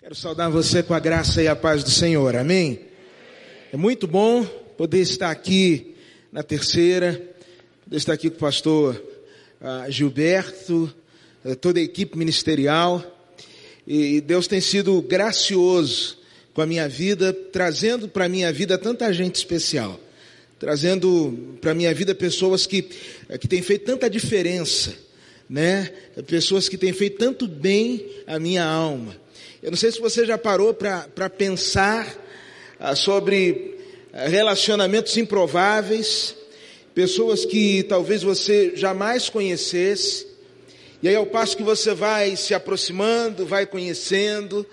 Quero saudar você com a graça e a paz do Senhor, amém? É muito bom poder estar aqui na terceira, poder estar aqui com o pastor uh, Gilberto, uh, toda a equipe ministerial, e Deus tem sido gracioso com a minha vida, trazendo para a minha vida tanta gente especial, trazendo para a minha vida pessoas que, uh, que têm feito tanta diferença, né? Pessoas que têm feito tanto bem à minha alma. Eu não sei se você já parou para pensar ah, sobre ah, relacionamentos improváveis, pessoas que talvez você jamais conhecesse, e aí ao passo que você vai se aproximando, vai conhecendo,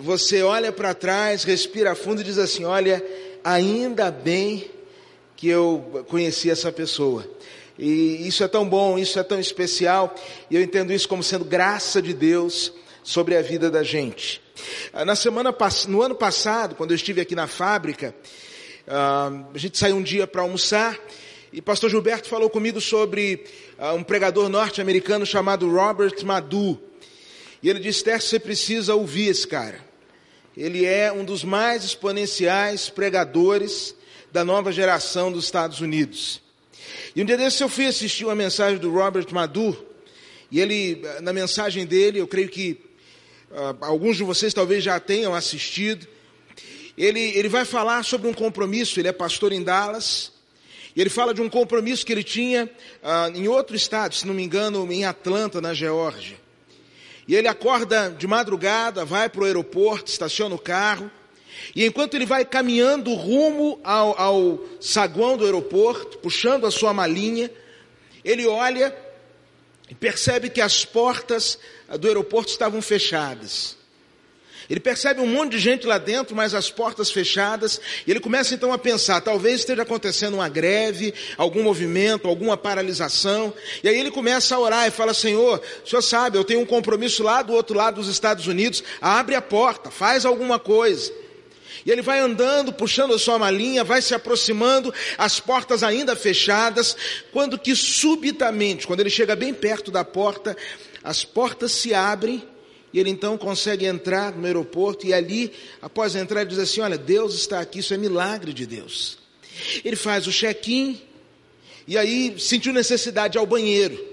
você olha para trás, respira fundo e diz assim: Olha, ainda bem que eu conheci essa pessoa. E isso é tão bom, isso é tão especial, e eu entendo isso como sendo graça de Deus sobre a vida da gente. Ah, na semana, no ano passado, quando eu estive aqui na fábrica, ah, a gente saiu um dia para almoçar e pastor Gilberto falou comigo sobre ah, um pregador norte-americano chamado Robert Madu. E ele disse, Ter, você precisa ouvir esse cara. Ele é um dos mais exponenciais pregadores da nova geração dos Estados Unidos. E um dia desses eu fui assistir uma mensagem do Robert Madu, e ele, na mensagem dele, eu creio que alguns de vocês talvez já tenham assistido. Ele, ele vai falar sobre um compromisso, ele é pastor em Dallas, e ele fala de um compromisso que ele tinha uh, em outro estado, se não me engano, em Atlanta, na Geórgia. E ele acorda de madrugada, vai para o aeroporto, estaciona o carro, e enquanto ele vai caminhando rumo ao, ao saguão do aeroporto, puxando a sua malinha, ele olha e percebe que as portas do aeroporto estavam fechadas. Ele percebe um monte de gente lá dentro, mas as portas fechadas, e ele começa então a pensar, talvez esteja acontecendo uma greve, algum movimento, alguma paralisação, e aí ele começa a orar e fala, Senhor, o Senhor sabe, eu tenho um compromisso lá do outro lado dos Estados Unidos, abre a porta, faz alguma coisa. E ele vai andando, puxando a sua malinha, vai se aproximando, as portas ainda fechadas, quando que subitamente, quando ele chega bem perto da porta, as portas se abrem e ele então consegue entrar no aeroporto e ali, após entrar, ele diz assim: Olha, Deus está aqui, isso é milagre de Deus. Ele faz o check-in e aí sentiu necessidade ao banheiro.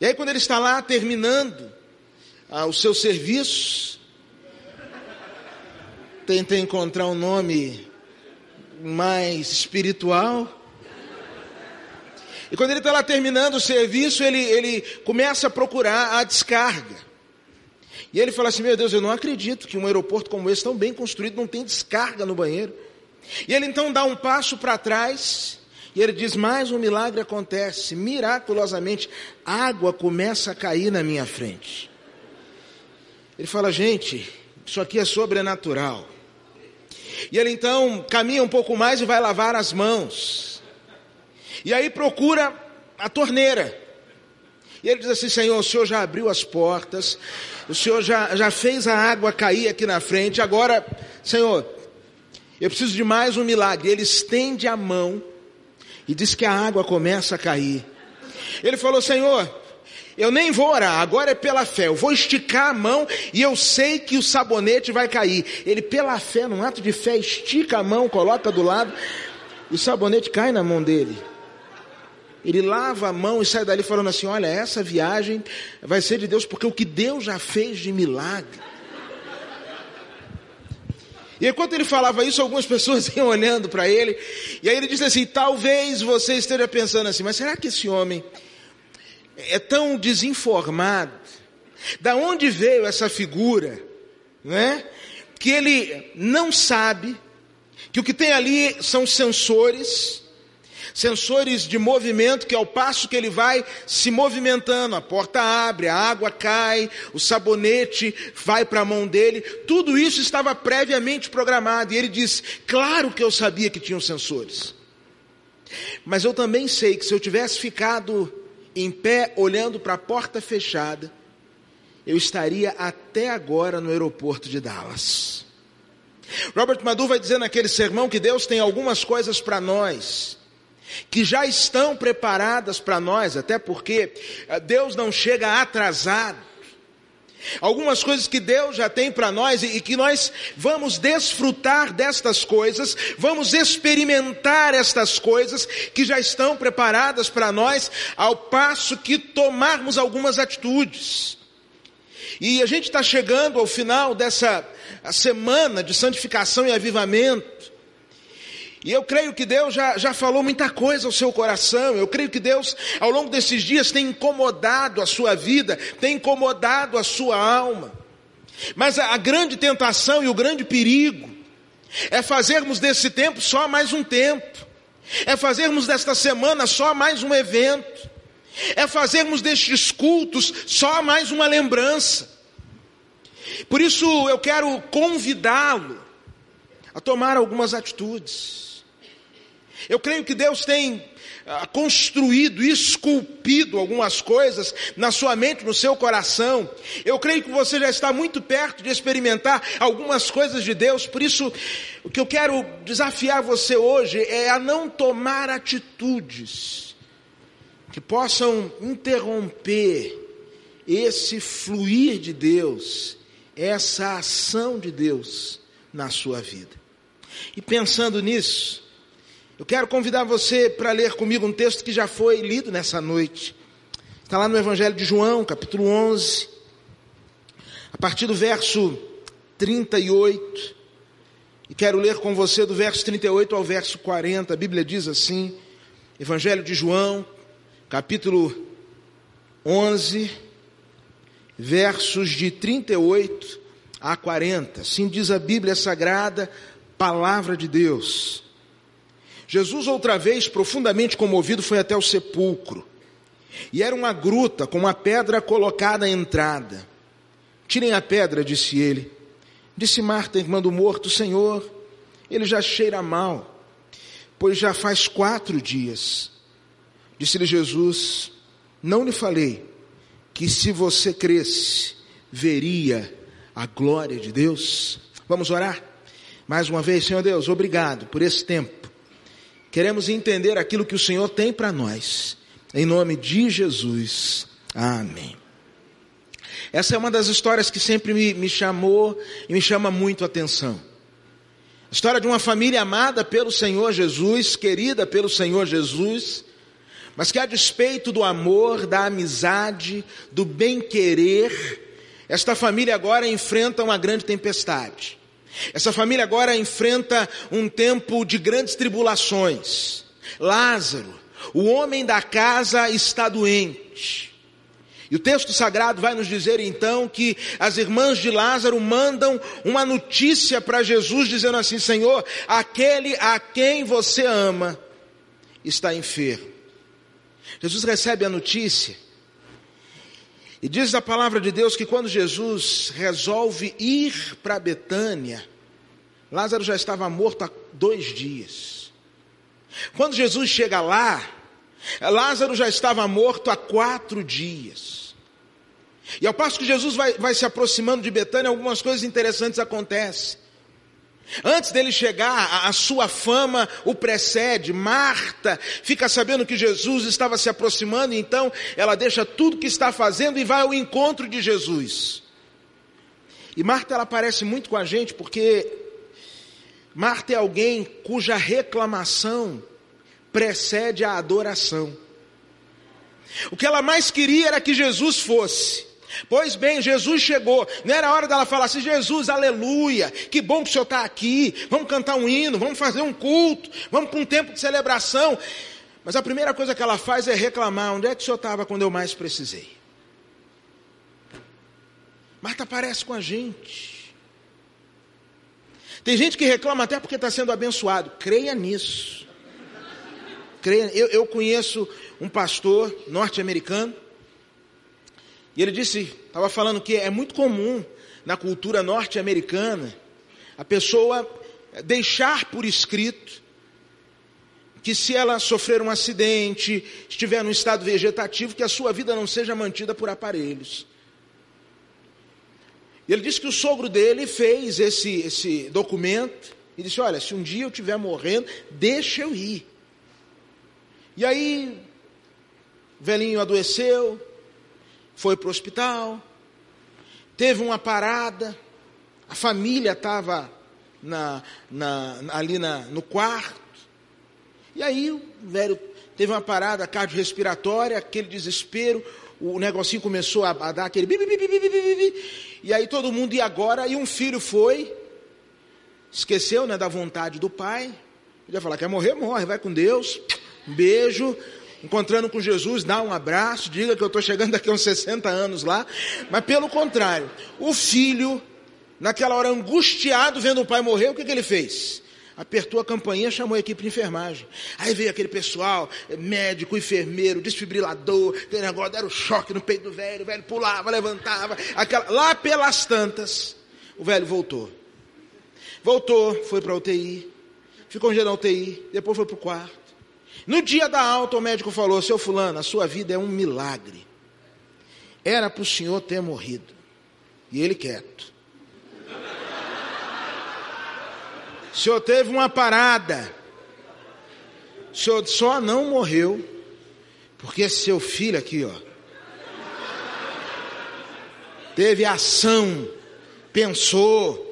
E aí, quando ele está lá terminando ah, o seu serviço, tenta encontrar um nome mais espiritual. E quando ele está lá terminando o serviço, ele, ele começa a procurar a descarga. E ele fala assim: Meu Deus, eu não acredito que um aeroporto como esse, tão bem construído, não tem descarga no banheiro. E ele então dá um passo para trás. E ele diz: Mais um milagre acontece. Miraculosamente, água começa a cair na minha frente. Ele fala: Gente, isso aqui é sobrenatural. E ele então caminha um pouco mais e vai lavar as mãos. E aí procura a torneira. E ele diz assim: Senhor, o Senhor já abriu as portas, o Senhor já, já fez a água cair aqui na frente, agora, Senhor, eu preciso de mais um milagre. Ele estende a mão e diz que a água começa a cair. Ele falou: Senhor, eu nem vou orar, agora é pela fé. Eu vou esticar a mão e eu sei que o sabonete vai cair. Ele, pela fé, num ato de fé, estica a mão, coloca do lado, o sabonete cai na mão dele. Ele lava a mão e sai dali falando assim: Olha, essa viagem vai ser de Deus, porque o que Deus já fez de milagre. E enquanto ele falava isso, algumas pessoas iam olhando para ele, e aí ele disse assim: Talvez você esteja pensando assim, mas será que esse homem é tão desinformado. Da onde veio essa figura, né? Que ele não sabe que o que tem ali são sensores, sensores de movimento que ao passo que ele vai se movimentando, a porta abre, a água cai, o sabonete vai para a mão dele, tudo isso estava previamente programado. E ele diz: "Claro que eu sabia que tinham sensores. Mas eu também sei que se eu tivesse ficado em pé, olhando para a porta fechada, eu estaria até agora no aeroporto de Dallas. Robert Madu vai dizer naquele sermão que Deus tem algumas coisas para nós que já estão preparadas para nós, até porque eh, Deus não chega atrasado. Algumas coisas que Deus já tem para nós e que nós vamos desfrutar destas coisas, vamos experimentar estas coisas que já estão preparadas para nós, ao passo que tomarmos algumas atitudes. E a gente está chegando ao final dessa semana de santificação e avivamento. E eu creio que Deus já, já falou muita coisa ao seu coração. Eu creio que Deus, ao longo desses dias, tem incomodado a sua vida, tem incomodado a sua alma. Mas a, a grande tentação e o grande perigo é fazermos desse tempo só mais um tempo, é fazermos desta semana só mais um evento, é fazermos destes cultos só mais uma lembrança. Por isso eu quero convidá-lo a tomar algumas atitudes. Eu creio que Deus tem ah, construído, esculpido algumas coisas na sua mente, no seu coração. Eu creio que você já está muito perto de experimentar algumas coisas de Deus, por isso, o que eu quero desafiar você hoje é a não tomar atitudes que possam interromper esse fluir de Deus, essa ação de Deus na sua vida. E pensando nisso, eu quero convidar você para ler comigo um texto que já foi lido nessa noite. Está lá no Evangelho de João, capítulo 11, a partir do verso 38. E quero ler com você do verso 38 ao verso 40. A Bíblia diz assim: Evangelho de João, capítulo 11, versos de 38 a 40. Assim diz a Bíblia Sagrada, palavra de Deus. Jesus, outra vez, profundamente comovido, foi até o sepulcro. E era uma gruta com uma pedra colocada à entrada. Tirem a pedra, disse ele. Disse Marta, irmã do morto, Senhor, ele já cheira mal, pois já faz quatro dias. Disse-lhe Jesus, não lhe falei que se você cresce, veria a glória de Deus? Vamos orar? Mais uma vez, Senhor Deus, obrigado por esse tempo Queremos entender aquilo que o Senhor tem para nós. Em nome de Jesus. Amém. Essa é uma das histórias que sempre me, me chamou e me chama muito a atenção. A história de uma família amada pelo Senhor Jesus, querida pelo Senhor Jesus, mas que a despeito do amor, da amizade, do bem-querer, esta família agora enfrenta uma grande tempestade. Essa família agora enfrenta um tempo de grandes tribulações. Lázaro, o homem da casa, está doente. E o texto sagrado vai nos dizer então que as irmãs de Lázaro mandam uma notícia para Jesus dizendo assim: Senhor, aquele a quem você ama está enfermo. Jesus recebe a notícia e diz a palavra de Deus que quando Jesus resolve ir para Betânia, Lázaro já estava morto há dois dias. Quando Jesus chega lá, Lázaro já estava morto há quatro dias. E ao passo que Jesus vai, vai se aproximando de Betânia, algumas coisas interessantes acontecem. Antes dele chegar, a, sua fama o precede. Marta fica sabendo que Jesus estava se aproximando, então ela deixa tudo que está fazendo e vai ao encontro de Jesus. E Marta ela parece muito com a gente porque Marta é alguém cuja reclamação precede a adoração. O que ela mais queria era que Jesus fosse. Pois bem, Jesus chegou. Não era hora dela falar assim: Jesus, aleluia, que bom que o Senhor está aqui. Vamos cantar um hino, vamos fazer um culto, vamos para um tempo de celebração. Mas a primeira coisa que ela faz é reclamar: onde é que o Senhor estava quando eu mais precisei? Marta parece com a gente. Tem gente que reclama até porque está sendo abençoado. Creia nisso. Creia. Eu, eu conheço um pastor norte-americano e ele disse, estava falando que é muito comum na cultura norte-americana a pessoa deixar por escrito que se ela sofrer um acidente, estiver num estado vegetativo, que a sua vida não seja mantida por aparelhos. E ele disse que o sogro dele fez esse, esse documento e disse: Olha, se um dia eu estiver morrendo, deixa eu ir. E aí, o velhinho adoeceu, foi para o hospital, teve uma parada, a família estava na, na, ali na, no quarto, e aí o velho teve uma parada cardiorrespiratória, aquele desespero, o negocinho começou a, a dar aquele e aí todo mundo, e agora? E um filho foi, esqueceu né, da vontade do pai, ele ia falar, quer morrer, morre, vai com Deus, beijo, encontrando com Jesus, dá um abraço, diga que eu estou chegando daqui a uns 60 anos lá, mas pelo contrário, o filho, naquela hora angustiado, vendo o pai morrer, o que, que ele fez? apertou a campainha, chamou a equipe de enfermagem. Aí veio aquele pessoal, médico, enfermeiro, desfibrilador, aquele negócio, deram choque no peito do velho, o velho pulava, levantava, aquela, lá pelas tantas, o velho voltou. Voltou, foi para a UTI, ficou um dia na UTI, depois foi para o quarto. No dia da alta, o médico falou: Seu Fulano, a sua vida é um milagre. Era para o senhor ter morrido. E ele quieto. O senhor teve uma parada. O senhor só não morreu porque seu filho aqui, ó, teve ação, pensou,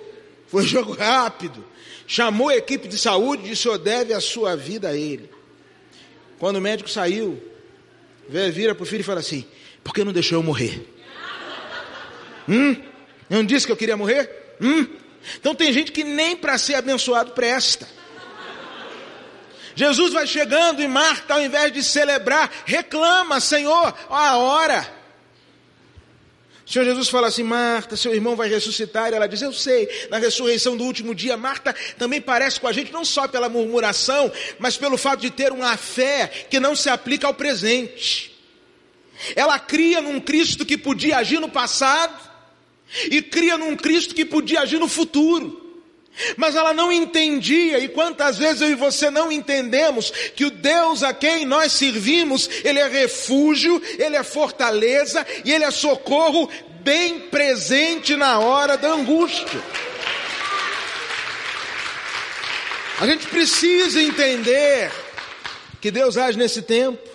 foi jogo rápido, chamou a equipe de saúde e disse: o senhor deve a sua vida a ele. Quando o médico saiu, vira para o filho e fala assim: por que não deixou eu morrer? Hum? Eu não disse que eu queria morrer? Hum? Então tem gente que nem para ser abençoado presta. Jesus vai chegando e Marta, ao invés de celebrar, reclama: Senhor, a hora. Senhor Jesus fala assim: Marta, seu irmão vai ressuscitar. E ela diz: Eu sei, na ressurreição do último dia. Marta também parece com a gente, não só pela murmuração, mas pelo fato de ter uma fé que não se aplica ao presente. Ela cria num Cristo que podia agir no passado, e cria num Cristo que podia agir no futuro. Mas ela não entendia, e quantas vezes eu e você não entendemos que o Deus a quem nós servimos, Ele é refúgio, Ele é fortaleza e Ele é socorro bem presente na hora da angústia. A gente precisa entender que Deus age nesse tempo.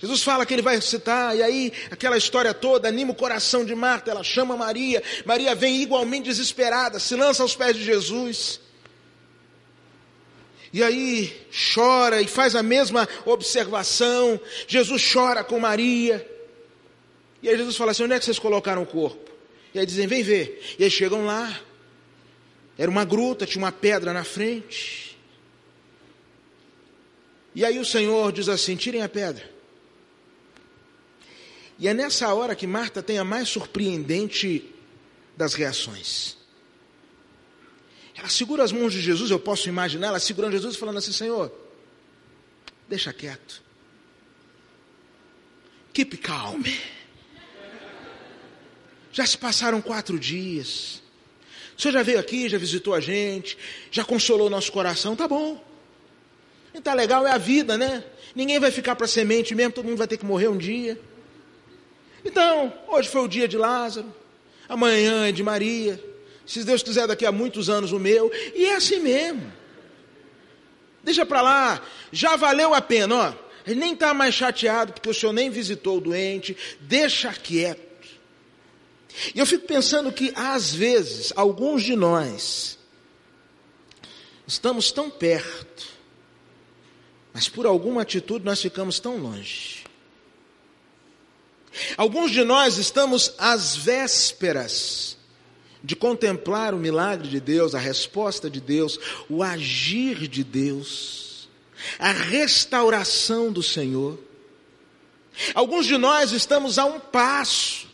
Jesus fala que ele vai ressuscitar, e aí aquela história toda anima o coração de Marta, ela chama Maria, Maria vem igualmente desesperada, se lança aos pés de Jesus. E aí chora e faz a mesma observação. Jesus chora com Maria. E aí Jesus fala assim: onde é que vocês colocaram o corpo? E aí dizem: vem ver. E aí chegam lá. Era uma gruta, tinha uma pedra na frente. E aí o Senhor diz assim: tirem a pedra. E é nessa hora que Marta tem a mais surpreendente das reações. Ela segura as mãos de Jesus, eu posso imaginar ela segurando Jesus e falando assim: Senhor, deixa quieto. Keep calm. Já se passaram quatro dias. O senhor já veio aqui, já visitou a gente, já consolou o nosso coração, tá bom. E tá legal, é a vida, né? Ninguém vai ficar para semente mesmo, todo mundo vai ter que morrer um dia. Então, hoje foi o dia de Lázaro, amanhã é de Maria, se Deus quiser, daqui a muitos anos o meu, e é assim mesmo. Deixa para lá, já valeu a pena, ó. Ele nem está mais chateado porque o senhor nem visitou o doente, deixa quieto. E eu fico pensando que, às vezes, alguns de nós estamos tão perto, mas por alguma atitude nós ficamos tão longe. Alguns de nós estamos às vésperas de contemplar o milagre de Deus, a resposta de Deus, o agir de Deus, a restauração do Senhor. Alguns de nós estamos a um passo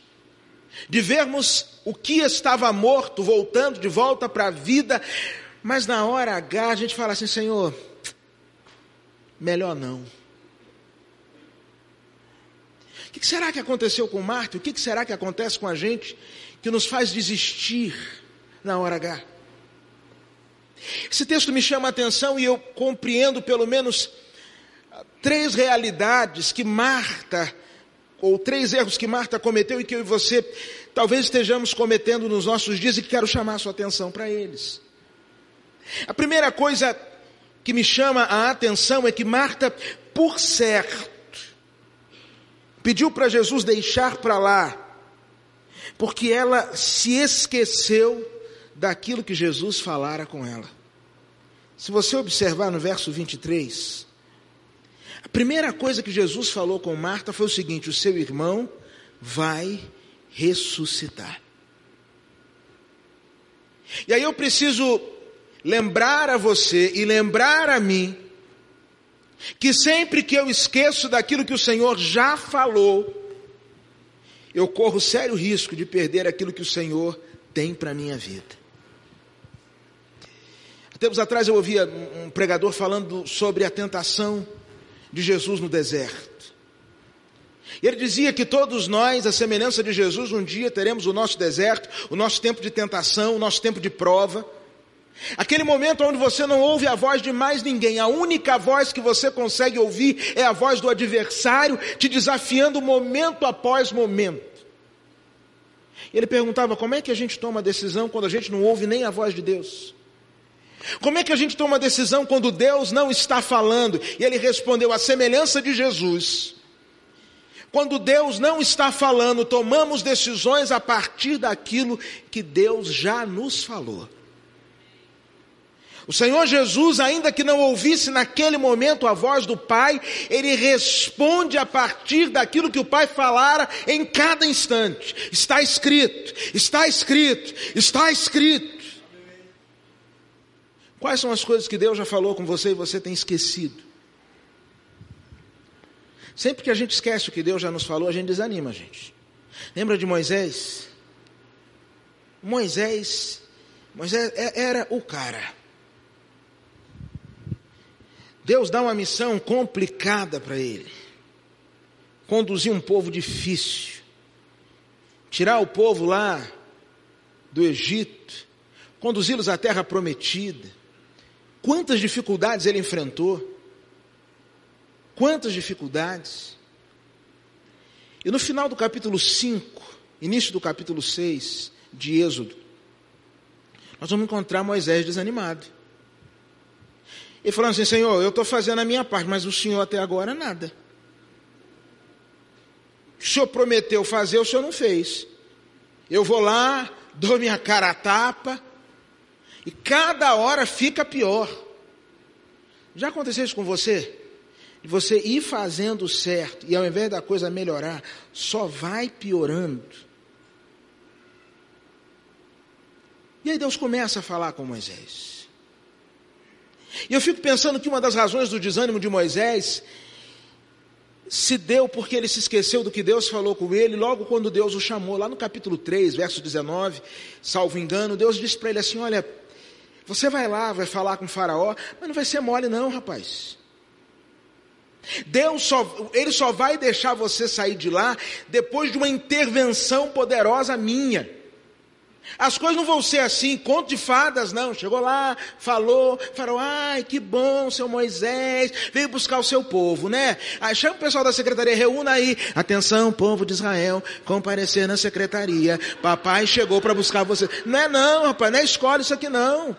de vermos o que estava morto voltando de volta para a vida, mas na hora H a gente fala assim: Senhor, melhor não. O que será que aconteceu com Marta? O que será que acontece com a gente que nos faz desistir na hora H? Esse texto me chama a atenção e eu compreendo pelo menos três realidades que Marta, ou três erros que Marta cometeu e que eu e você talvez estejamos cometendo nos nossos dias e que quero chamar a sua atenção para eles. A primeira coisa que me chama a atenção é que Marta, por certo, pediu para Jesus deixar para lá Porque ela se esqueceu daquilo que Jesus falara com ela. Se você observar no verso 23, a primeira coisa que Jesus falou com Marta foi o seguinte: o seu irmão vai ressuscitar. E aí eu preciso lembrar a você e lembrar a mim que sempre que eu esqueço daquilo que o Senhor já falou, eu corro sério risco de perder aquilo que o Senhor tem para a minha vida. Tempos atrás eu ouvia um pregador falando sobre a tentação de Jesus no deserto. E ele dizia que todos nós, a semelhança de Jesus, um dia teremos o nosso deserto, o nosso tempo de tentação, o nosso tempo de prova. Aquele momento onde você não ouve a voz de mais ninguém, a única voz que você consegue ouvir é a voz do adversário te desafiando momento após momento. Ele perguntava como é que a gente toma decisão quando a gente não ouve nem a voz de Deus. Como é que a gente toma decisão quando Deus não está falando? E ele respondeu: a semelhança de Jesus. Quando Deus não está falando, tomamos decisões a partir daquilo que Deus já nos falou. O Senhor Jesus, ainda que não ouvisse naquele momento a voz do Pai, ele responde a partir daquilo que o Pai falara em cada instante. Está escrito, está escrito, está escrito. Quais são as coisas que Deus já falou com você e você tem esquecido? Sempre que a gente esquece o que Deus já nos falou, a gente desanima, gente. Lembra de Moisés? Moisés, Moisés é, era o cara. Deus dá uma missão complicada para ele. Conduzir um povo difícil. Tirar o povo lá do Egito. Conduzi-los à terra prometida. Quantas dificuldades ele enfrentou? Quantas dificuldades? E no final do capítulo 5, início do capítulo 6 de Êxodo, nós vamos encontrar Moisés desanimado. E falando assim: Senhor, eu estou fazendo a minha parte, mas o Senhor até agora nada. O Senhor prometeu fazer, o Senhor não fez. Eu vou lá, dou minha cara a tapa, e cada hora fica pior. Já aconteceu isso com você? De você ir fazendo certo e ao invés da coisa melhorar, só vai piorando. E aí Deus começa a falar com Moisés. E eu fico pensando que uma das razões do desânimo de Moisés se deu porque ele se esqueceu do que Deus falou com ele, logo quando Deus o chamou, lá no capítulo 3, verso 19, salvo engano, Deus disse para ele assim: Olha, você vai lá, vai falar com faraó, mas não vai ser mole não, rapaz. Deus só, ele só vai deixar você sair de lá depois de uma intervenção poderosa minha. As coisas não vão ser assim, conto de fadas, não. Chegou lá, falou, falou, ai, que bom, seu Moisés, veio buscar o seu povo, né? Aí chama o pessoal da secretaria, reúna aí. Atenção, povo de Israel, comparecer na secretaria. Papai chegou para buscar você. Não é não, rapaz, não é isso aqui não.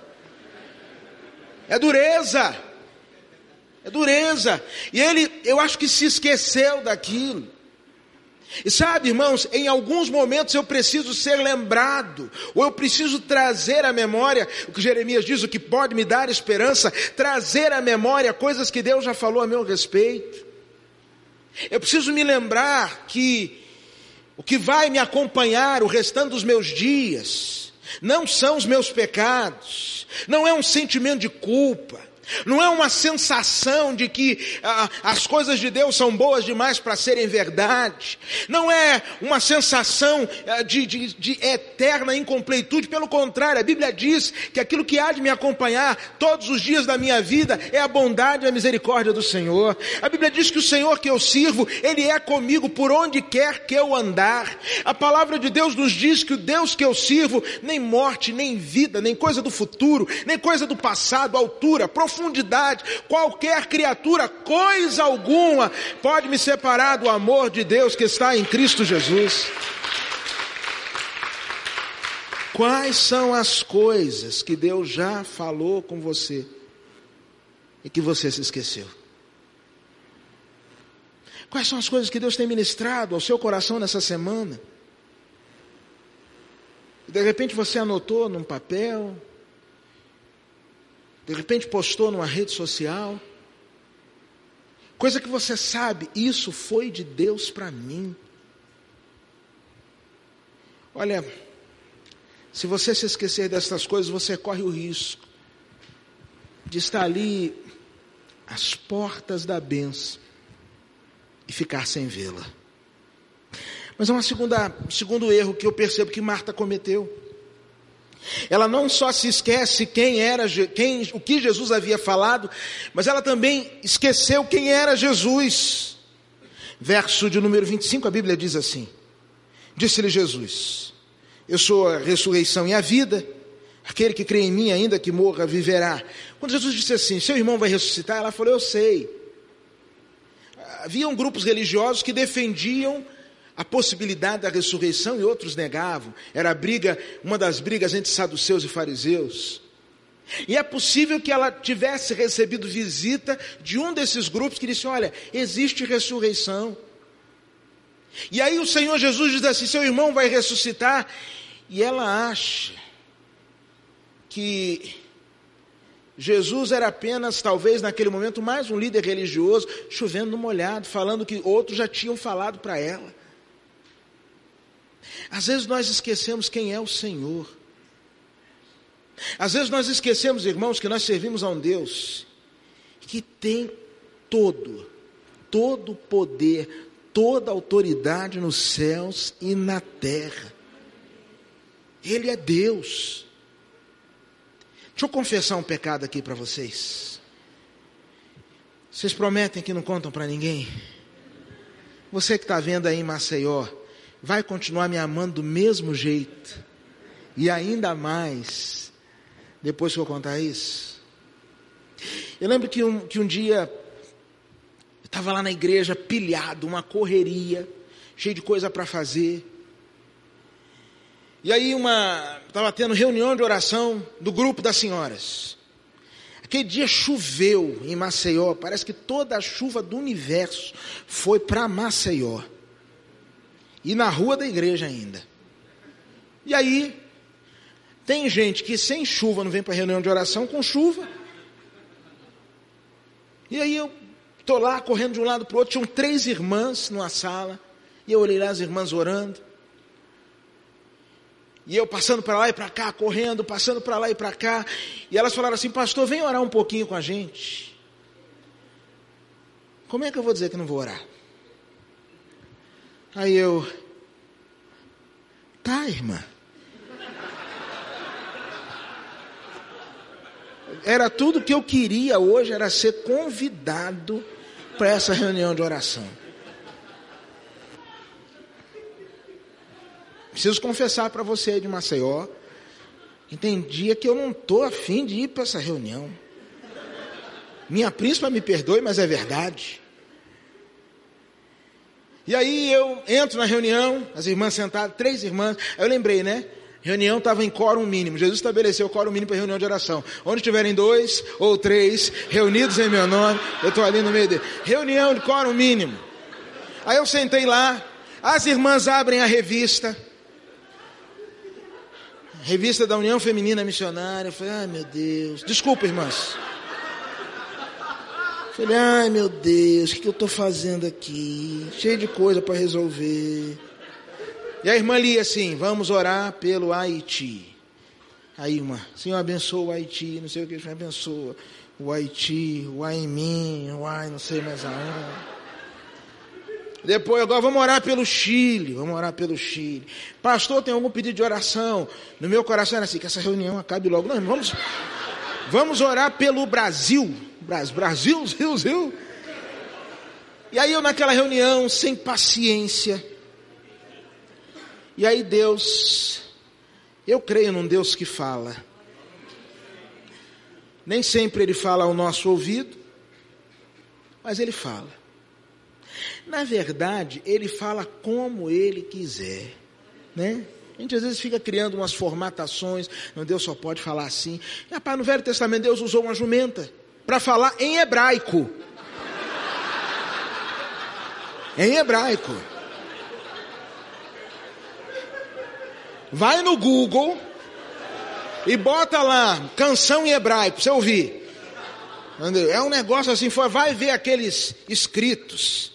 É dureza. É dureza. E ele, eu acho que se esqueceu daquilo. E sabe, irmãos, em alguns momentos eu preciso ser lembrado, ou eu preciso trazer à memória, o que Jeremias diz, o que pode me dar esperança, trazer à memória coisas que Deus já falou a meu respeito. Eu preciso me lembrar que o que vai me acompanhar o restante dos meus dias, não são os meus pecados, não é um sentimento de culpa, não é uma sensação de que ah, as coisas de Deus são boas demais para serem verdade. Não é uma sensação ah, de, de, de, eterna incompletude. Pelo contrário, a Bíblia diz que aquilo que há de me acompanhar todos os dias da minha vida é a bondade e a misericórdia do Senhor. A Bíblia diz que o Senhor que eu sirvo, Ele é comigo por onde quer que eu andar. A palavra de Deus nos diz que o Deus que eu sirvo, nem morte, nem vida, nem coisa do futuro, nem coisa do passado, altura, profundidade, profundidade, qualquer criatura, coisa alguma, pode me separar do amor de Deus que está em Cristo Jesus. Quais são as coisas que Deus já falou com você e que você se esqueceu? Quais são as coisas que Deus tem ministrado ao seu coração nessa semana? De repente você anotou num papel, de repente postou numa rede social, coisa que você sabe, isso foi de Deus para mim. Olha, se você se esquecer dessas coisas, você corre o risco de estar ali às portas da benção e ficar sem vê-la. Mas é um segundo erro que eu percebo que Marta cometeu. Ela não só se esquece quem era, quem, o que Jesus havia falado, mas ela também esqueceu quem era Jesus. Verso de número 25, a Bíblia diz assim: Disse-lhe Jesus: Eu sou a ressurreição e a vida. Aquele que crê em mim, ainda que morra, viverá. Quando Jesus disse assim: Seu irmão vai ressuscitar, ela falou: Eu sei. Haviam grupos religiosos que defendiam a possibilidade da ressurreição e outros negavam. Era a briga, uma das brigas entre saduceus e fariseus. E é possível que ela tivesse recebido visita de um desses grupos que disse: Olha, existe ressurreição. E aí o Senhor Jesus diz assim: seu irmão vai ressuscitar. E ela acha que Jesus era apenas, talvez naquele momento, mais um líder religioso, chovendo no molhado, falando que outros já tinham falado para ela. Às vezes nós esquecemos quem é o Senhor. Às vezes nós esquecemos, irmãos, que nós servimos a um Deus que tem todo, todo poder, toda autoridade nos céus e na terra. Ele é Deus. Deixa eu confessar um pecado aqui para vocês. Vocês prometem que não contam para ninguém? Você que está vendo aí em Maceió, vai continuar me amando do mesmo jeito, e ainda mais, depois que eu contar isso. Eu lembro que um, que um dia estava lá na igreja pilhado, uma correria, cheio de coisa para fazer. E aí uma estava tendo reunião de oração do grupo das senhoras. Aquele dia choveu em Maceió, parece que toda a chuva do universo foi para Maceió. E na rua da igreja ainda. E aí tem gente que sem chuva não vem para reunião de oração com chuva. E aí eu Estou lá correndo de um lado para o outro, tinham três irmãs numa sala, e eu olhei lá as irmãs orando. E eu passando para lá e para cá, correndo, passando para lá e para cá. E elas falaram assim: Pastor, vem orar um pouquinho com a gente. Como é que eu vou dizer que não vou orar? Aí eu. Tá, irmã. Era tudo que eu queria hoje, era ser convidado para essa reunião de oração. Preciso confessar para você de Maceió, que tem dia que eu não estou afim de ir para essa reunião. Minha príncipa me perdoe, mas é verdade. E aí eu entro na reunião, as irmãs sentadas, três irmãs, aí eu lembrei, né? Reunião estava em quórum mínimo. Jesus estabeleceu o quórum mínimo para reunião de oração. Onde tiverem dois ou três reunidos em meu nome, eu estou ali no meio dele. Reunião de quórum mínimo. Aí eu sentei lá, as irmãs abrem a revista. Revista da União Feminina Missionária. Eu falei, ai meu Deus. Desculpa, irmãs. Falei, ai meu Deus, o que, eu estou fazendo aqui? Cheio de coisa para resolver. E a irmã lia assim: Vamos orar pelo Haiti. Aí, irmã, Senhor abençoa o Haiti, não sei o que, Senhor abençoa o Haiti, o Aimin, o Ai, não sei mais aonde. Depois, agora vamos orar pelo Chile, vamos orar pelo Chile. Pastor, tem algum pedido de oração? No meu coração era assim, que essa reunião acabe logo. Não, vamos, vamos orar pelo Brasil. Brasil, Brasil, Brasil. E aí eu naquela reunião, sem paciência, e aí Deus, eu creio num Deus que fala. Nem sempre ele fala ao nosso ouvido, mas ele fala. Na verdade, ele fala como ele quiser, né? A gente às vezes fica criando umas formatações, não, Deus só pode falar assim. E, rapaz, no Velho Testamento Deus usou uma jumenta para falar em hebraico. em hebraico. Vai no Google e bota lá canção em hebraico para você ouvir. É um negócio assim, vai ver aqueles escritos.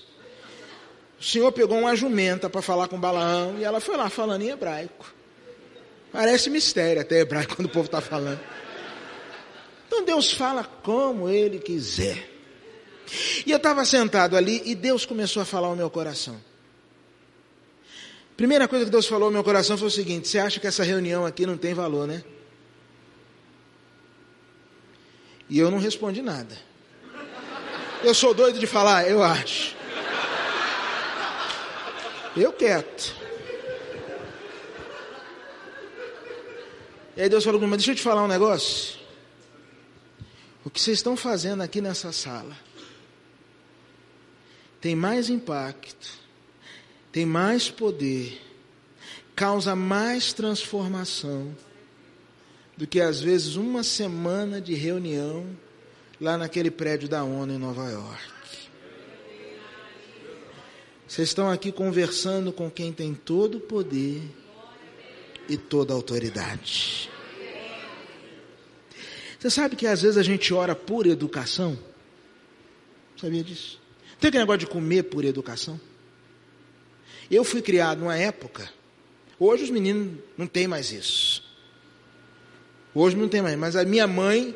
O Senhor pegou uma jumenta para falar com Balaão e ela foi lá falando em hebraico. Parece mistério até hebraico quando o povo está falando. Deus fala como Ele quiser. E eu estava sentado ali e Deus começou a falar ao meu coração. Primeira coisa que Deus falou ao meu coração foi o seguinte: você acha que essa reunião aqui não tem valor, né? E eu não respondi nada. Eu sou doido de falar, eu acho. Eu quieto. E aí Deus falou comigo, deixa eu te falar um negócio. O que vocês estão fazendo aqui nessa sala tem mais impacto, tem mais poder, causa mais transformação do que às vezes uma semana de reunião lá naquele prédio da ONU em Nova York. Vocês estão aqui conversando com quem tem todo o poder e toda a autoridade. Você sabe que às vezes a gente ora por educação? Sabia disso? Tem aquele negócio de comer por educação? Eu fui criado numa época, hoje os meninos não têm mais isso. Hoje não tem mais, mas a minha mãe,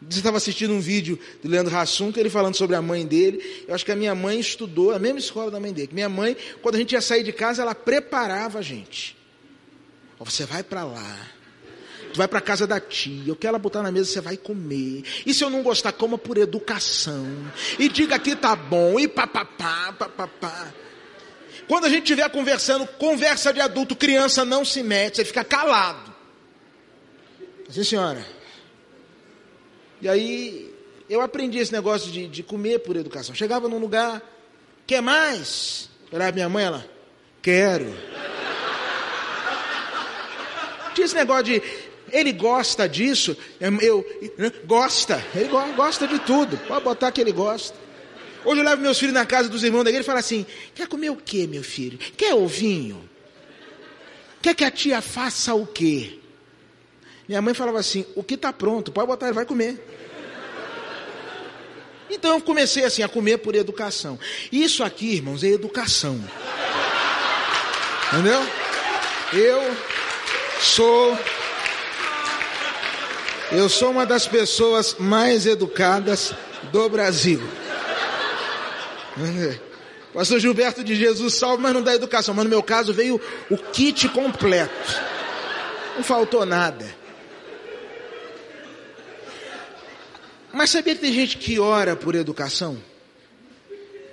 você estava assistindo um vídeo do Leandro Hassum, que ele falando sobre a mãe dele. Eu acho que a minha mãe estudou a mesma escola da mãe dele. Minha mãe, quando a gente ia sair de casa, ela preparava a gente. Você vai para lá. Tu vai para casa da tia, o que ela botar na mesa você vai comer. E se eu não gostar, coma por educação. E diga que tá bom, e papapá, papapá. Quando a gente estiver conversando, conversa de adulto, criança não se mete, você fica calado. Sim, senhora. E aí, eu aprendi esse negócio de, de comer por educação. Chegava num lugar, quer mais? Era minha mãe, ela, quero. Tinha esse negócio de, ele gosta disso, eu, gosta, ele gosta de tudo, pode botar que ele gosta. Hoje eu levo meus filhos na casa dos irmãos da igreja e falo assim: quer comer o que, meu filho? Quer ovinho? Quer que a tia faça o quê? Minha mãe falava assim: o que está pronto, pode botar, ele vai comer. Então eu comecei assim a comer por educação. Isso aqui, irmãos, é educação. Entendeu? Eu sou eu sou uma das pessoas mais educadas do Brasil. Pastor Gilberto de Jesus salve, mas não dá educação. Mas no meu caso veio o kit completo. Não faltou nada. Mas sabia que tem gente que ora por educação?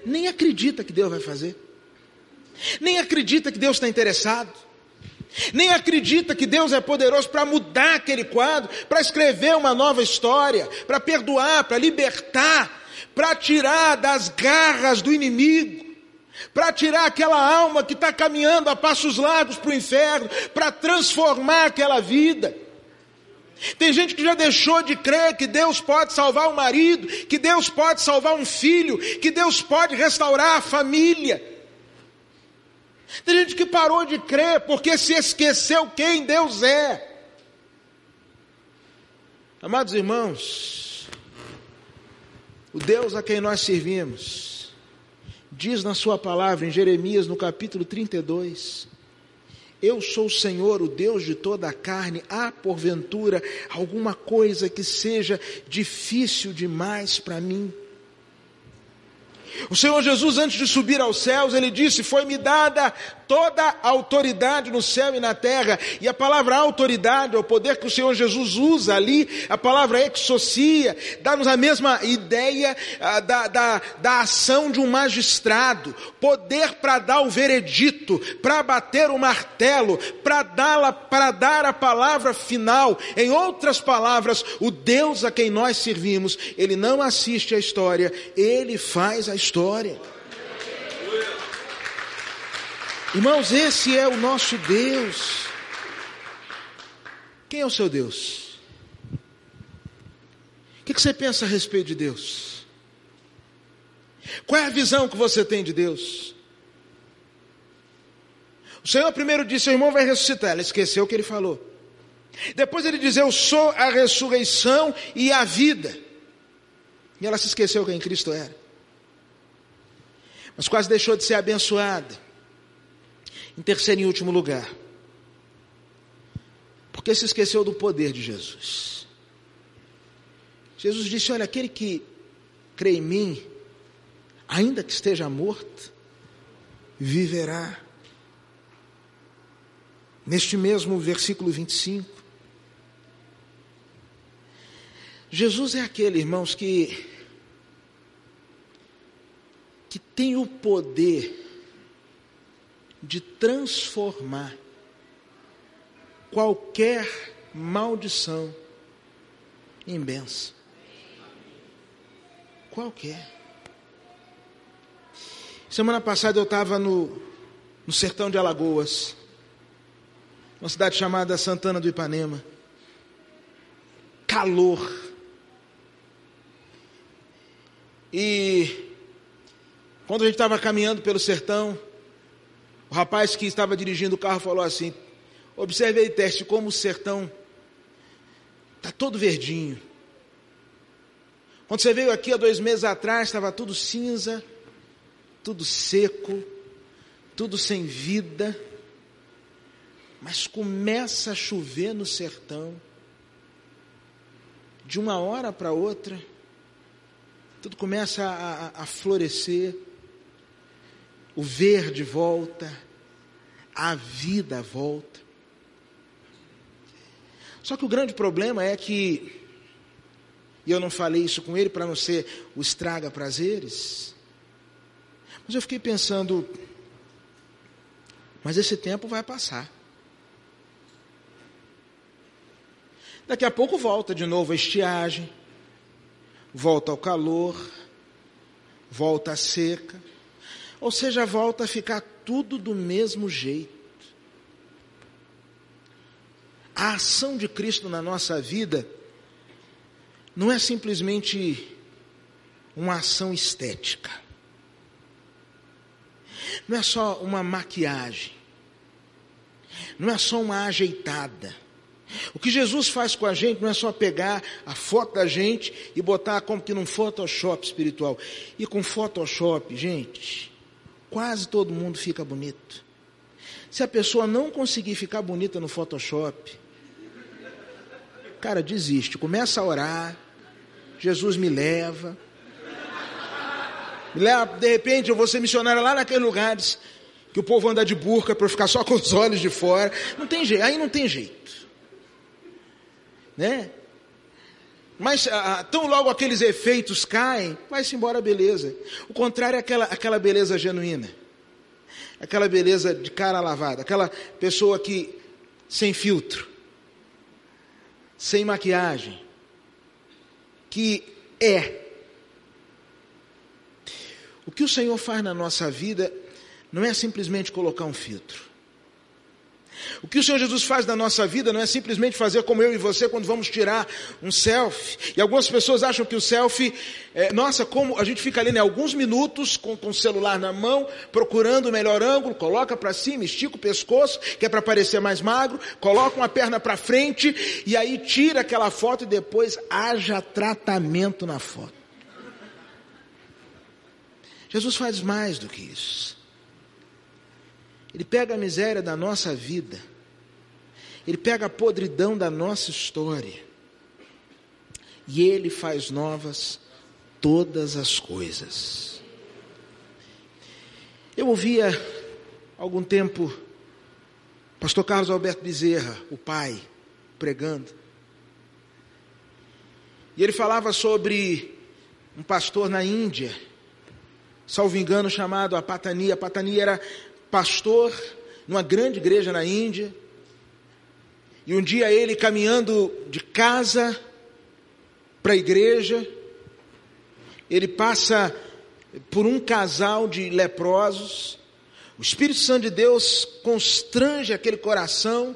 Nem acredita que Deus vai fazer. Nem acredita que Deus está interessado. Nem acredita que Deus é poderoso para mudar aquele quadro, para escrever uma nova história, para perdoar, para libertar, para tirar das garras do inimigo, para tirar aquela alma que está caminhando a passos largos para o inferno, para transformar aquela vida. Tem gente que já deixou de crer que Deus pode salvar o marido, que Deus pode salvar um filho, que Deus pode restaurar a família. Tem gente que parou de crer porque se esqueceu quem Deus é. Amados irmãos, o Deus a quem nós servimos, diz na Sua palavra em Jeremias, no capítulo 32, eu sou o Senhor, o Deus de toda a carne. Há, porventura, alguma coisa que seja difícil demais para mim? O Senhor Jesus, antes de subir aos céus, ele disse: Foi-me dada toda a autoridade no céu e na terra. E a palavra autoridade, é o poder que o Senhor Jesus usa ali, a palavra exocia, dá-nos a mesma ideia ah, da, da, da ação de um magistrado, poder para dar o veredito, para bater o martelo, para para dar a palavra final. Em outras palavras, o Deus a quem nós servimos, ele não assiste a história, ele faz a história. Irmãos, esse é o nosso Deus. Quem é o seu Deus? O que você pensa a respeito de Deus? Qual é a visão que você tem de Deus? O Senhor primeiro disse: Seu irmão vai ressuscitar. Ela esqueceu o que ele falou. Depois ele diz: Eu sou a ressurreição e a vida. E ela se esqueceu quem Cristo era. Mas quase deixou de ser abençoada. Em terceiro e último lugar, porque se esqueceu do poder de Jesus. Jesus disse: Olha, aquele que crê em mim, ainda que esteja morto, viverá. Neste mesmo versículo 25. Jesus é aquele, irmãos, que que tem o poder de transformar qualquer maldição em benção. Qualquer. Semana passada eu estava no, no sertão de Alagoas, uma cidade chamada Santana do Ipanema. Calor. E quando a gente estava caminhando pelo sertão, o rapaz que estava dirigindo o carro falou assim: Observe aí, teste, como o sertão está todo verdinho. Quando você veio aqui há dois meses atrás, estava tudo cinza, tudo seco, tudo sem vida. Mas começa a chover no sertão, de uma hora para outra, tudo começa a, a, a florescer o verde volta, a vida volta. Só que o grande problema é que, e eu não falei isso com ele para não ser o estraga prazeres, mas eu fiquei pensando, mas esse tempo vai passar. Daqui a pouco volta de novo a estiagem, volta ao calor, volta a seca. Ou seja, volta a ficar tudo do mesmo jeito. A ação de Cristo na nossa vida não é simplesmente uma ação estética. Não é só uma maquiagem. Não é só uma ajeitada. O que Jesus faz com a gente não é só pegar a foto da gente e botar como que num Photoshop espiritual. E com Photoshop, gente, quase todo mundo fica bonito. Se a pessoa não conseguir ficar bonita no Photoshop, cara, desiste. Começa a orar. Jesus me leva. Me leva, de repente eu vou ser missionário lá naqueles lugares que o povo anda de burca para ficar só com os olhos de fora. Não tem jeito, aí não tem jeito. Né? Mas ah, ah, tão logo aqueles efeitos caem, vai-se embora a beleza. O contrário é aquela, aquela beleza genuína. Aquela beleza de cara lavada. Aquela pessoa que, sem filtro, sem maquiagem, que é. O que o Senhor faz na nossa vida não é simplesmente colocar um filtro. O que o Senhor Jesus faz na nossa vida não é simplesmente fazer como eu e você quando vamos tirar um selfie. E algumas pessoas acham que o selfie, é, nossa, como a gente fica ali né, alguns minutos com, com o celular na mão, procurando o melhor ângulo, coloca para cima, estica o pescoço, que é para parecer mais magro, coloca uma perna para frente e aí tira aquela foto e depois haja tratamento na foto. Jesus faz mais do que isso. Ele pega a miséria da nossa vida, ele pega a podridão da nossa história, e ele faz novas todas as coisas. Eu ouvia algum tempo pastor Carlos Alberto Bezerra, o pai, pregando. E ele falava sobre um pastor na Índia, salvo engano, chamado Apatani. Apatani era pastor numa grande igreja na Índia. E um dia ele caminhando de casa para a igreja, ele passa por um casal de leprosos. O Espírito Santo de Deus constrange aquele coração.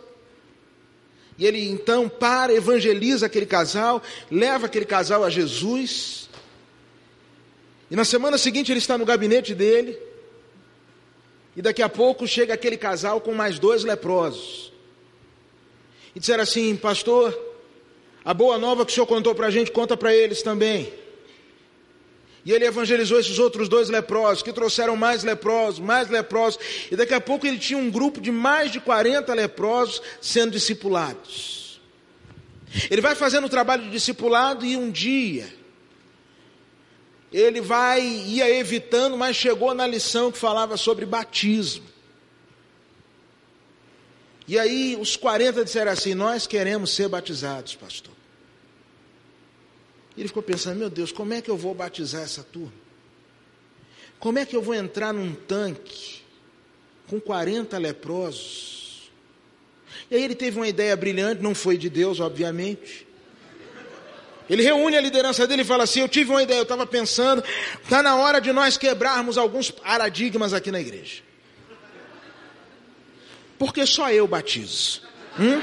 E ele então para, evangeliza aquele casal, leva aquele casal a Jesus. E na semana seguinte ele está no gabinete dele. E daqui a pouco chega aquele casal com mais dois leprosos. E disseram assim: Pastor, a boa nova que o senhor contou para a gente, conta para eles também. E ele evangelizou esses outros dois leprosos, que trouxeram mais leprosos, mais leprosos. E daqui a pouco ele tinha um grupo de mais de 40 leprosos sendo discipulados. Ele vai fazendo o trabalho de discipulado e um dia ele vai ia evitando, mas chegou na lição que falava sobre batismo. E aí os 40 disseram assim: Nós queremos ser batizados, pastor. E ele ficou pensando: Meu Deus, como é que eu vou batizar essa turma? Como é que eu vou entrar num tanque com 40 leprosos? E aí ele teve uma ideia brilhante, não foi de Deus, obviamente. Ele reúne a liderança dele e fala assim: Eu tive uma ideia, eu estava pensando, está na hora de nós quebrarmos alguns paradigmas aqui na igreja. Porque só eu batizo. Hum?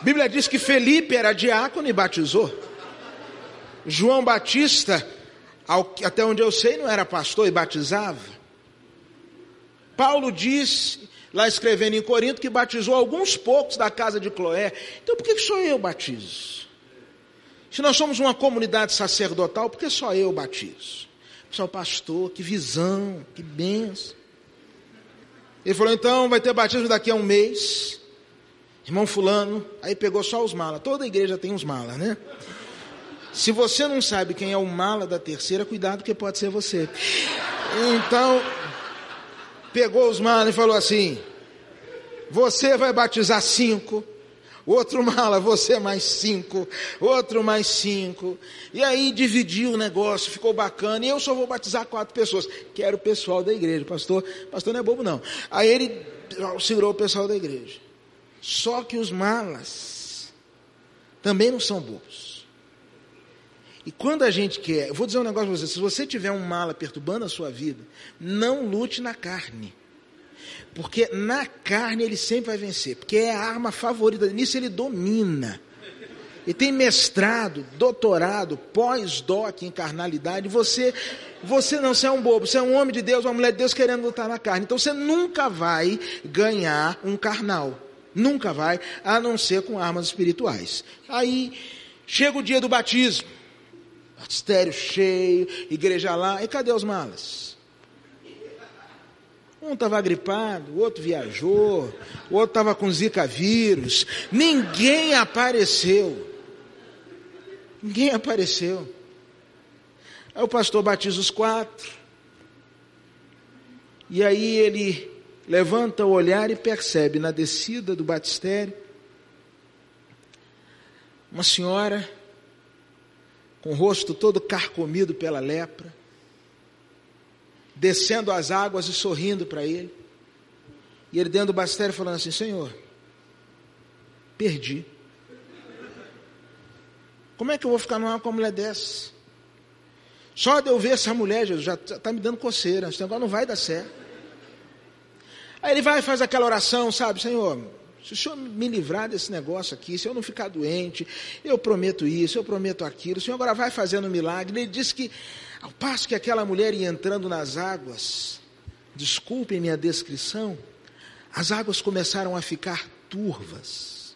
A Bíblia diz que Felipe era diácono e batizou. João Batista, até onde eu sei, não era pastor e batizava. Paulo diz lá escrevendo em Corinto, que batizou alguns poucos da casa de Cloé. Então por que só eu batizo? Se nós somos uma comunidade sacerdotal, por que só eu batizo? Pessoal, pastor, que visão, que benção. Ele falou, então vai ter batismo daqui a um mês. Irmão fulano, aí pegou só os malas. Toda igreja tem uns malas, né? Se você não sabe quem é o mala da terceira, cuidado que pode ser você. Então, pegou os malas e falou assim: Você vai batizar cinco. Outro mala, você mais cinco, outro mais cinco. E aí dividiu o negócio, ficou bacana. E eu só vou batizar quatro pessoas. Que era o pessoal da igreja. Pastor, pastor não é bobo, não. Aí ele segurou o pessoal da igreja. Só que os malas também não são bobos. E quando a gente quer, eu vou dizer um negócio para você: se você tiver um mala perturbando a sua vida, não lute na carne. Porque na carne ele sempre vai vencer, porque é a arma favorita, nisso ele domina. Ele tem mestrado, doutorado, pós-doc em carnalidade. Você, você não, você é um bobo, você é um homem de Deus, uma mulher de Deus querendo lutar na carne. Então você nunca vai ganhar um carnal. Nunca vai, a não ser com armas espirituais. Aí chega o dia do batismo. Batistério cheio, igreja lá. E cadê os malas? Um estava gripado, o outro viajou, o outro estava com zika vírus. Ninguém apareceu. Ninguém apareceu. Aí o pastor batiza os quatro. E aí ele levanta o olhar e percebe na descida do batistério uma senhora com o rosto todo carcomido pela lepra, descendo as águas e sorrindo para ele. E ele dentro do bastério falando assim: Senhor, perdi. Como é que eu vou ficar numa com uma mulher dessa? Só de eu ver essa mulher, Jesus, já está me dando coceira, esse negócio não vai dar certo. Aí ele vai e faz aquela oração, sabe, Senhor, se o senhor me livrar desse negócio aqui, se eu não ficar doente, eu prometo isso, eu prometo aquilo. O senhor agora vai fazendo um milagre. Ele disse que, ao passo que aquela mulher ia entrando nas águas, desculpem minha descrição, as águas começaram a ficar turvas.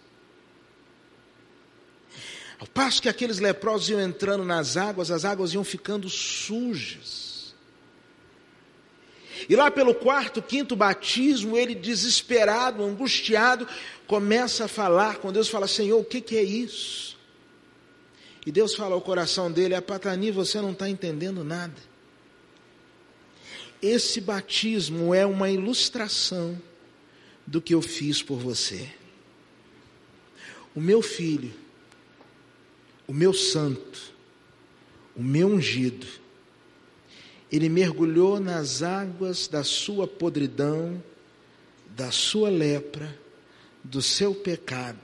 Ao passo que aqueles leprosos iam entrando nas águas, as águas iam ficando sujas. E lá pelo quarto, quinto batismo, ele desesperado, angustiado, começa a falar com Deus, fala: Senhor, o que, que é isso? E Deus fala ao coração dele: A Patani, você não está entendendo nada. Esse batismo é uma ilustração do que eu fiz por você. O meu filho, o meu santo, o meu ungido, ele mergulhou nas águas da sua podridão, da sua lepra, do seu pecado.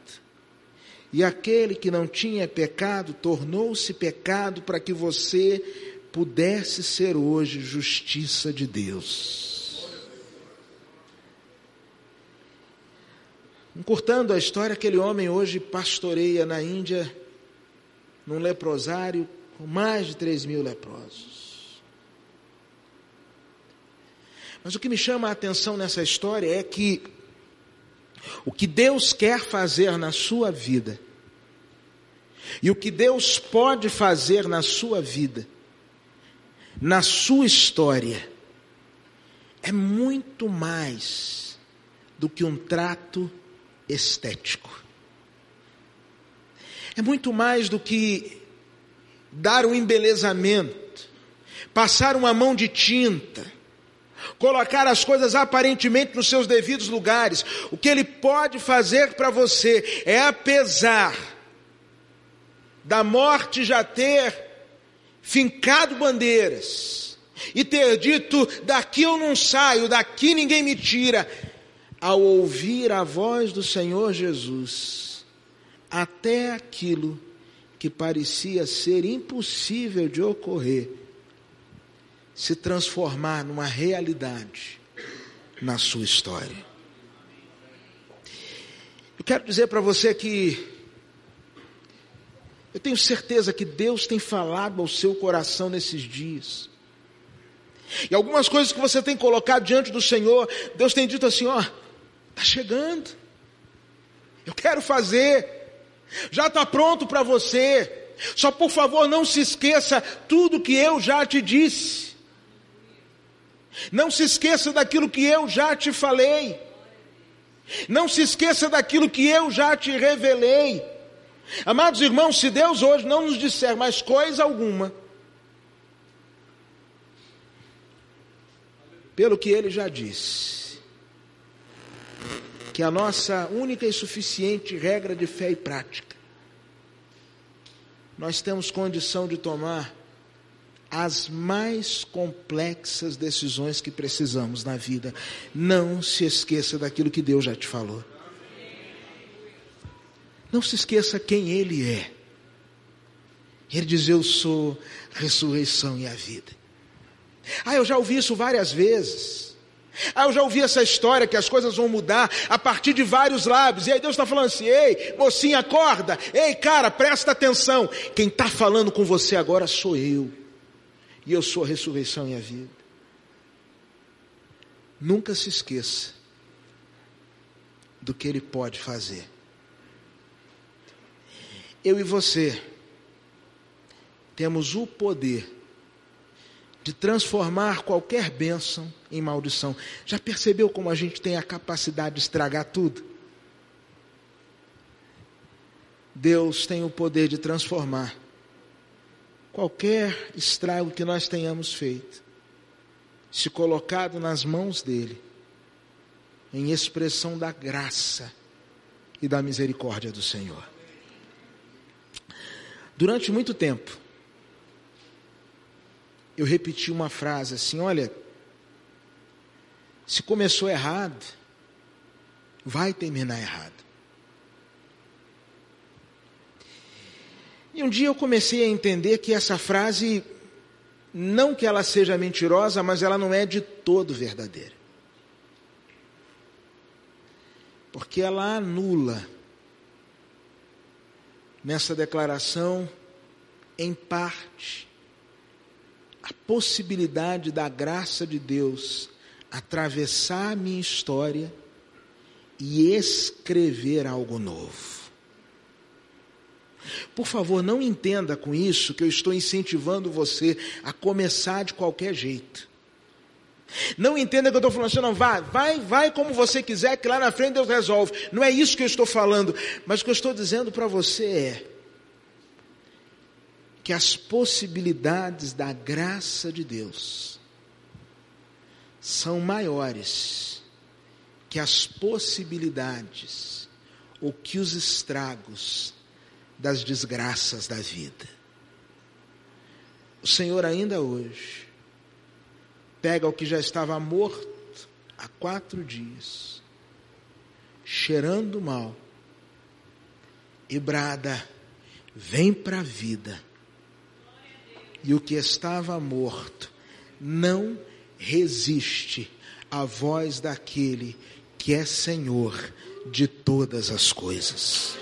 E aquele que não tinha pecado tornou-se pecado para que você pudesse ser hoje justiça de Deus. Encurtando a história, aquele homem hoje pastoreia na Índia, num leprosário com mais de três mil leprosos. Mas o que me chama a atenção nessa história é que o que Deus quer fazer na sua vida e o que Deus pode fazer na sua vida, na sua história, é muito mais do que um trato estético. É muito mais do que dar um embelezamento, passar uma mão de tinta, colocar as coisas aparentemente nos seus devidos lugares. O que ele pode fazer para você é, apesar da morte já ter fincado bandeiras e ter dito: daqui eu não saio, daqui ninguém me tira, ao ouvir a voz do Senhor Jesus, até aquilo que parecia ser impossível de ocorrer, se transformar numa realidade na sua história. Eu quero dizer para você que eu tenho certeza que Deus tem falado ao seu coração nesses dias. E algumas coisas que você tem colocado diante do Senhor, Deus tem dito assim: ó, está chegando, eu quero fazer, já está pronto para você. Só por favor não se esqueça tudo que eu já te disse. Não se esqueça daquilo que eu já te falei. Não se esqueça daquilo que eu já te revelei. Amados irmãos, se Deus hoje não nos disser mais coisa alguma, pelo que ele já disse, que a nossa única e suficiente regra de fé e prática, nós temos condição de tomar as mais complexas decisões que precisamos na vida. Não se esqueça daquilo que Deus já te falou. Não se esqueça quem Ele é. Ele diz: Eu sou ressurreição e a vida. Ah, eu já ouvi isso várias vezes. Ah, eu já ouvi essa história que as coisas vão mudar a partir de vários lábios. E aí Deus está falando assim: ei, mocinha, acorda. Ei, cara, presta atenção. Quem está falando com você agora sou eu e eu sou a ressurreição e a vida. Nunca se esqueça do que Ele pode fazer. Eu e você temos o poder de transformar qualquer bênção em maldição. Já percebeu como a gente tem a capacidade de estragar tudo? Deus tem o poder de transformar qualquer estrago que nós tenhamos feito, se colocado nas mãos dele, em expressão da graça e da misericórdia do Senhor. Durante muito tempo, eu repeti uma frase assim: olha, se começou errado, vai terminar errado. E um dia eu comecei a entender que essa frase, não que ela seja mentirosa, mas ela não é de todo verdadeira. Porque ela anula nessa declaração, em parte, a possibilidade da graça de Deus atravessar a minha história e escrever algo novo. Por favor, não entenda com isso que eu estou incentivando você a começar de qualquer jeito. Não entenda que eu estou falando assim, não, vai, vai, vai como você quiser, que lá na frente Deus resolve. Não é isso que eu estou falando, mas o que eu estou dizendo para você é que as possibilidades da graça de Deus são maiores que as possibilidades ou que os estragos das desgraças da vida. O Senhor ainda hoje pega o que já estava morto há quatro dias, cheirando mal, e brada: vem para a vida. E o que estava morto não resiste à voz daquele que é Senhor de todas as coisas.